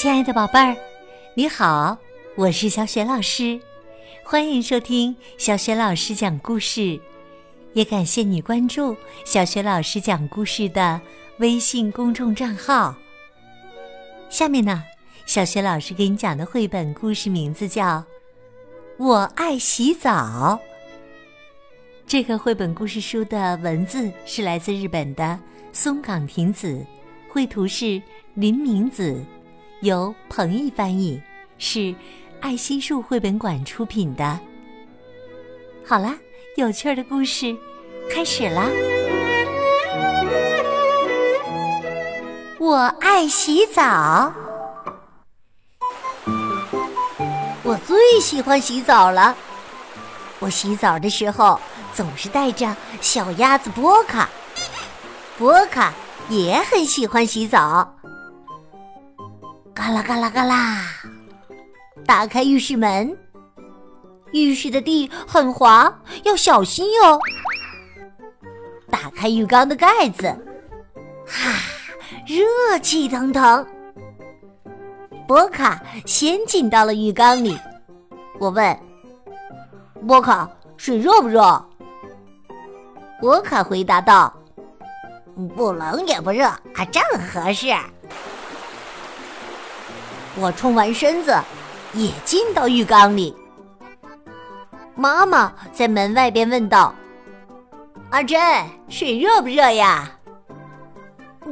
亲爱的宝贝儿，你好，我是小雪老师，欢迎收听小雪老师讲故事，也感谢你关注小雪老师讲故事的微信公众账号。下面呢，小雪老师给你讲的绘本故事名字叫《我爱洗澡》。这个绘本故事书的文字是来自日本的松冈亭子，绘图是林明子，由彭毅翻译，是爱心树绘本馆出品的。好啦，有趣的故事开始啦！我爱洗澡，我最喜欢洗澡了。我洗澡的时候。总是带着小鸭子波卡，波卡也很喜欢洗澡。嘎啦嘎啦嘎啦，打开浴室门，浴室的地很滑，要小心哟。打开浴缸的盖子，哈，热气腾腾。波卡先进到了浴缸里，我问波卡：“水热不热？”波卡回答道：“不冷也不热，啊，正合适。”我冲完身子，也进到浴缸里。妈妈在门外边问道：“阿珍，水热不热呀？”“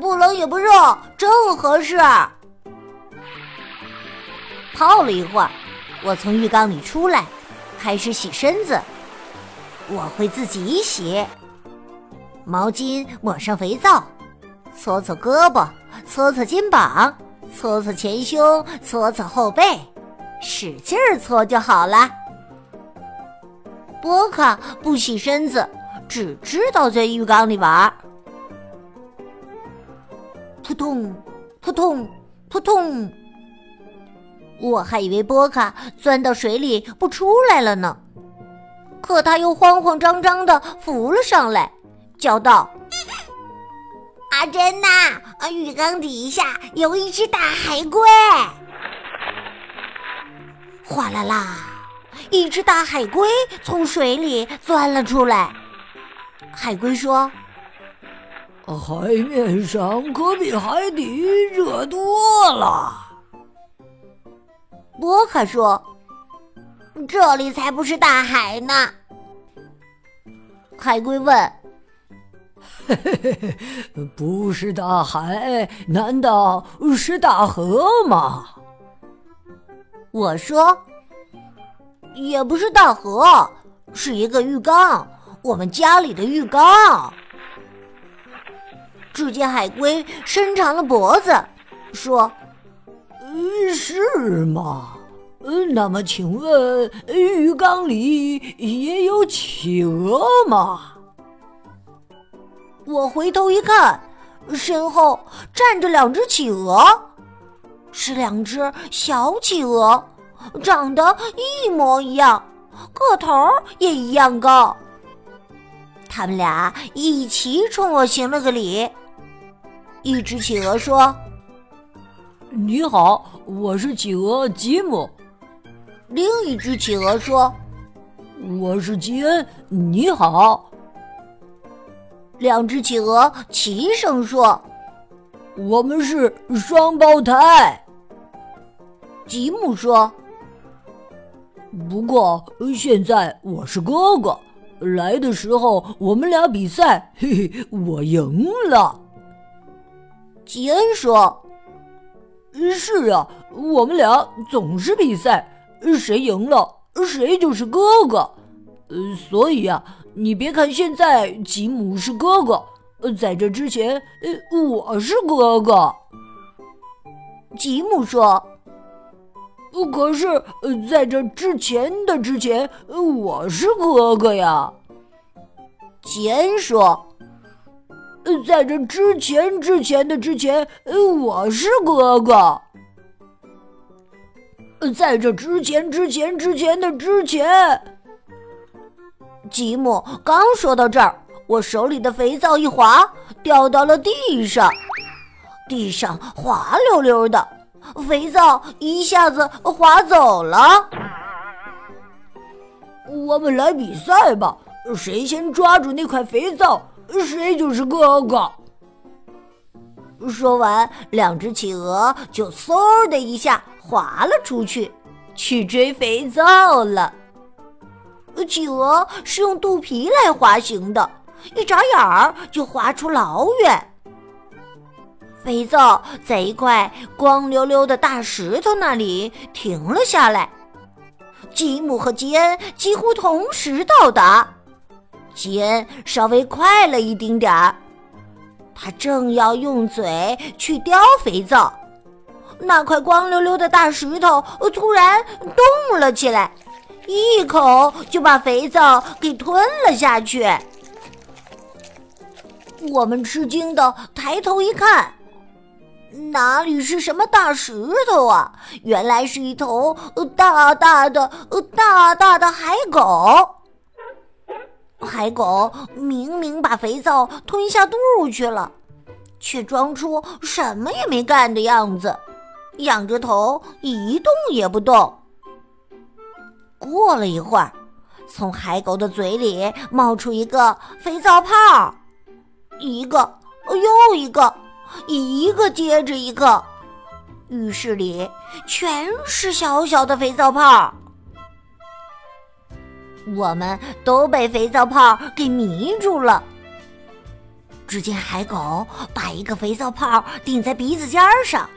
不冷也不热，正合适。”泡了一会儿，我从浴缸里出来，开始洗身子。我会自己洗。毛巾抹上肥皂，搓搓胳膊，搓搓肩膀，搓搓前胸，搓搓后背，使劲儿搓就好了。波卡不洗身子，只知道在浴缸里玩。扑通，扑通，扑通！我还以为波卡钻到水里不出来了呢，可他又慌慌张张的浮了上来。叫道：“阿珍呐，啊浴缸底下有一只大海龟！”哗啦啦，一只大海龟从水里钻了出来。海龟说：“海面上可比海底热多了。”波卡说：“这里才不是大海呢。”海龟问。嘿嘿嘿嘿，不是大海，难道是大河吗？我说，也不是大河，是一个浴缸，我们家里的浴缸。只见海龟伸长了脖子，说：“是吗？那么请问，浴缸里也有企鹅吗？”我回头一看，身后站着两只企鹅，是两只小企鹅，长得一模一样，个头也一样高。他们俩一起冲我行了个礼。一只企鹅说：“你好，我是企鹅吉姆。”另一只企鹅说：“我是吉恩，你好。”两只企鹅齐声说：“我们是双胞胎。”吉姆说：“不过现在我是哥哥。来的时候我们俩比赛，嘿嘿，我赢了。”吉恩说：“是啊，我们俩总是比赛，谁赢了谁就是哥哥。呃，所以呀。”你别看现在吉姆是哥哥，在这之前，呃，我是哥哥。吉姆说：“可是，在这之前的之前，我是哥哥呀。”吉恩说：“在这之前之前的之前，我是哥哥。在这之前之前之前的之前。”吉姆刚说到这儿，我手里的肥皂一滑，掉到了地上，地上滑溜溜的，肥皂一下子滑走了。我们来比赛吧，谁先抓住那块肥皂，谁就是哥哥。说完，两只企鹅就嗖的一下滑了出去，去追肥皂了。企鹅是用肚皮来滑行的，一眨眼儿就滑出老远。肥皂在一块光溜溜的大石头那里停了下来。吉姆和吉恩几乎同时到达，吉恩稍微快了一丁点儿。他正要用嘴去叼肥皂，那块光溜溜的大石头突然动了起来，一口就把肥皂给吞了下去。我们吃惊的抬头一看，哪里是什么大石头啊？原来是一头大大的、大大的海狗。海狗明明把肥皂吞下肚去了，却装出什么也没干的样子，仰着头一动也不动。过了一会儿，从海狗的嘴里冒出一个肥皂泡，一个又一个，一个接着一个，浴室里全是小小的肥皂泡。我们都被肥皂泡给迷住了。只见海狗把一个肥皂泡顶在鼻子尖上，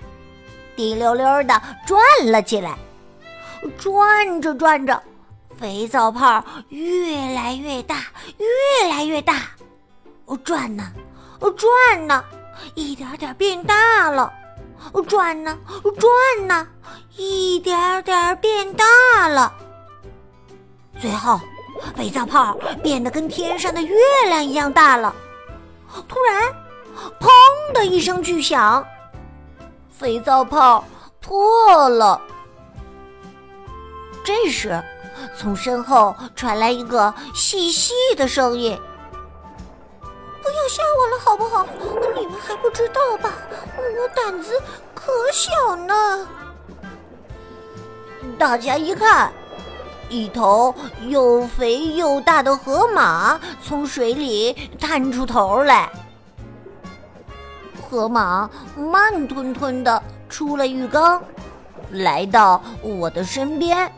滴溜溜的转了起来。转着转着，肥皂泡越来越大，越来越大。哦转呢，转呢，一点点变大了。哦转呢，转呢，一点点变大了。最后，肥皂泡变得跟天上的月亮一样大了。突然，砰的一声巨响，肥皂泡破了。这时，从身后传来一个细细的声音：“不要吓我了，好不好？你们还不知道吧？我胆子可小呢。”大家一看。一头又肥又大的河马从水里探出头来。河马慢吞吞的出了浴缸，来到我的身边。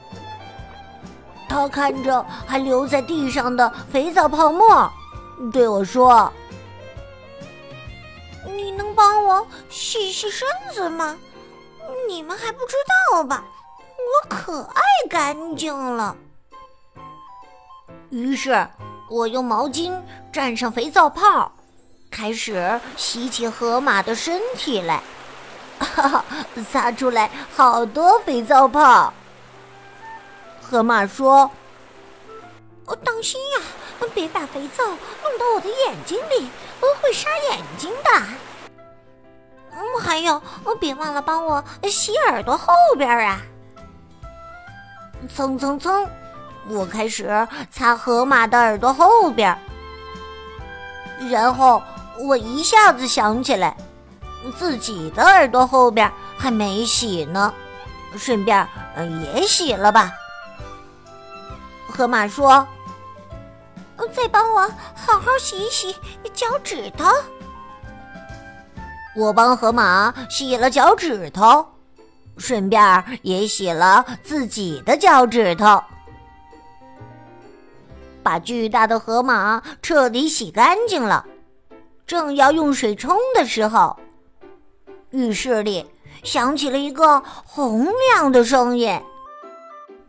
他看着还留在地上的肥皂泡沫，对我说：“你能帮我洗洗身子吗？你们还不知道吧？”我可爱干净了。于是，我用毛巾蘸上肥皂泡，开始洗起河马的身体来。哈哈，撒出来好多肥皂泡。河马说：“哦，当心呀，别把肥皂弄到我的眼睛里，我会杀眼睛的。嗯，还有，别忘了帮我洗耳朵后边啊。”蹭蹭蹭，我开始擦河马的耳朵后边，然后我一下子想起来，自己的耳朵后边还没洗呢，顺便也洗了吧。河马说：“再帮我好好洗一洗脚趾头。”我帮河马洗了脚趾头。顺便也洗了自己的脚趾头，把巨大的河马彻底洗干净了。正要用水冲的时候，浴室里响起了一个洪亮的声音：“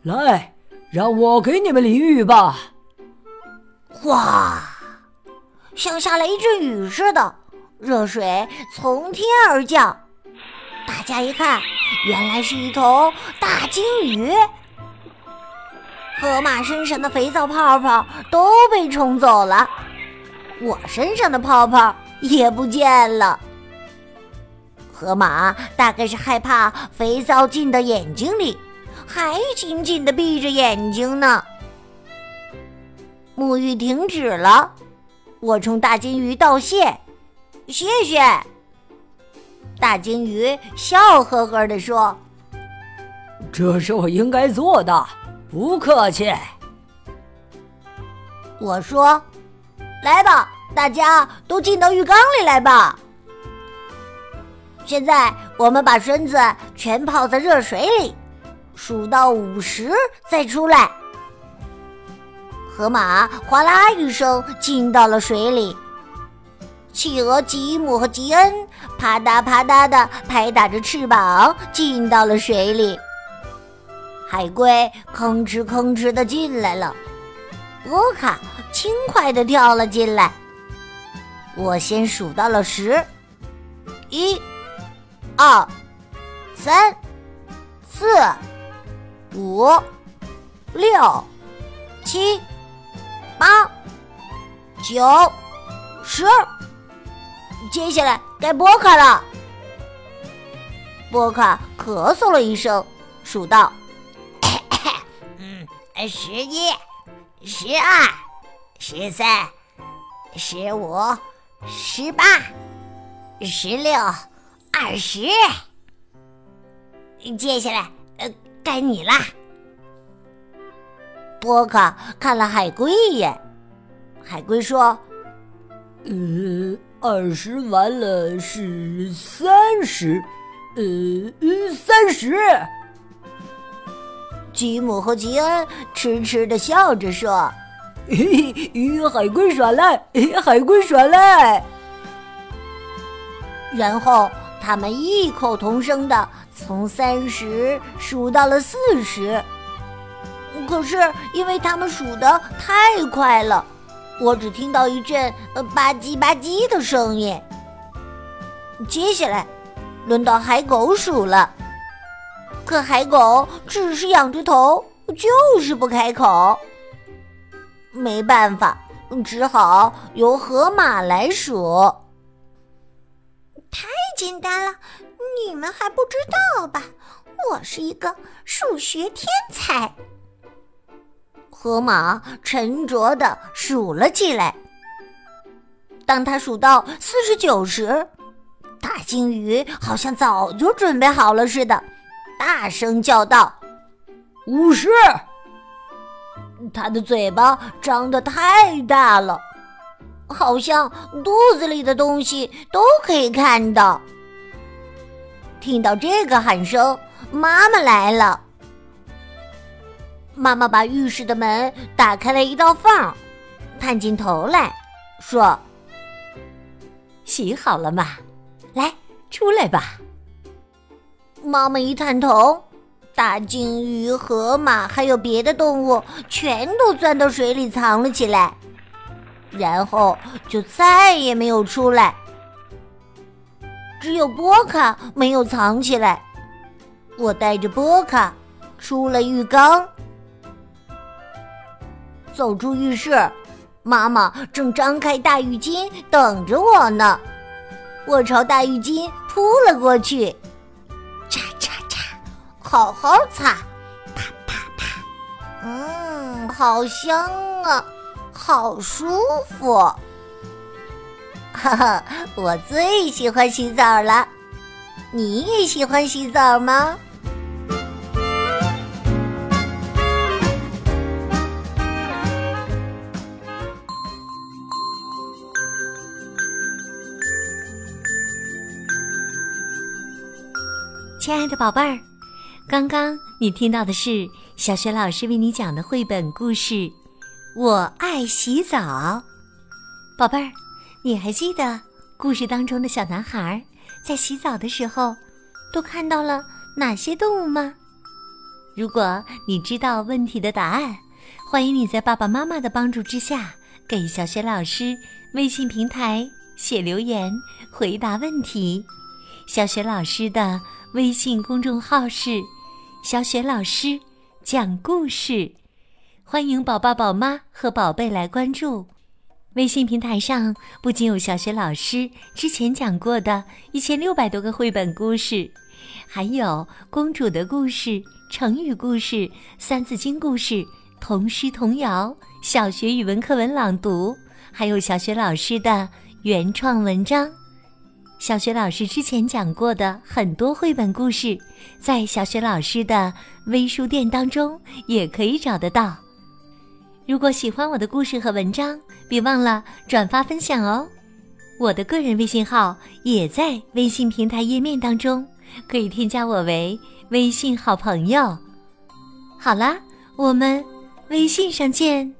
来，让我给你们淋浴吧！”哗，像下了一阵雨似的，热水从天而降。大家一看，原来是一头大鲸鱼。河马身上的肥皂泡泡都被冲走了，我身上的泡泡也不见了。河马大概是害怕肥皂进到眼睛里，还紧紧的闭着眼睛呢。沐浴停止了，我冲大金鱼道谢，谢谢。大金鱼笑呵呵地说：“这是我应该做的，不客气。”我说：“来吧，大家都进到浴缸里来吧。现在我们把身子全泡在热水里，数到五十再出来。”河马哗啦一声进到了水里，企鹅吉姆和吉恩啪嗒啪嗒的拍打着翅膀进到了水里，海龟吭哧吭哧的进来了，波卡轻快的跳了进来。我先数到了十，一、二、三、四、五、六、七。八、九、十，接下来该波卡了。波卡咳嗽了一声，数道：“嗯，十一、十二、十三、十五、十八、十六、二十。接下来，该你啦。”波卡看了海龟一眼，海龟说：“呃，二十完了是三十，呃，三十。”吉姆和吉恩痴痴的笑着说：“嘿嘿，海龟耍赖，海龟耍赖。”然后他们异口同声的从三十数到了四十。可是，因为他们数的太快了，我只听到一阵呃吧唧吧唧的声音。接下来，轮到海狗数了，可海狗只是仰着头，就是不开口。没办法，只好由河马来数。简单了，你们还不知道吧？我是一个数学天才。河马沉着的数了起来。当他数到四十九时，大鲸鱼好像早就准备好了似的，大声叫道：“五十！”他的嘴巴张得太大了，好像肚子里的东西都可以看到。听到这个喊声，妈妈来了。妈妈把浴室的门打开了一道缝，探进头来说：“洗好了吗？来，出来吧。”妈妈一探头，大鲸鱼、河马还有别的动物全都钻到水里藏了起来，然后就再也没有出来。只有波卡没有藏起来。我带着波卡出了浴缸。走出浴室，妈妈正张开大浴巾等着我呢。我朝大浴巾扑了过去，擦擦擦，好好擦，啪啪啪，嗯，好香啊，好舒服。哈哈，我最喜欢洗澡了。你也喜欢洗澡吗？亲爱的宝贝儿，刚刚你听到的是小雪老师为你讲的绘本故事《我爱洗澡》。宝贝儿，你还记得故事当中的小男孩在洗澡的时候都看到了哪些动物吗？如果你知道问题的答案，欢迎你在爸爸妈妈的帮助之下给小雪老师微信平台写留言回答问题。小雪老师的。微信公众号是“小雪老师讲故事”，欢迎宝爸宝妈和宝贝来关注。微信平台上不仅有小学老师之前讲过的一千六百多个绘本故事，还有公主的故事、成语故事、三字经故事、童诗童谣、小学语文课文朗读，还有小学老师的原创文章。小学老师之前讲过的很多绘本故事，在小学老师的微书店当中也可以找得到。如果喜欢我的故事和文章，别忘了转发分享哦。我的个人微信号也在微信平台页面当中，可以添加我为微信好朋友。好啦，我们微信上见。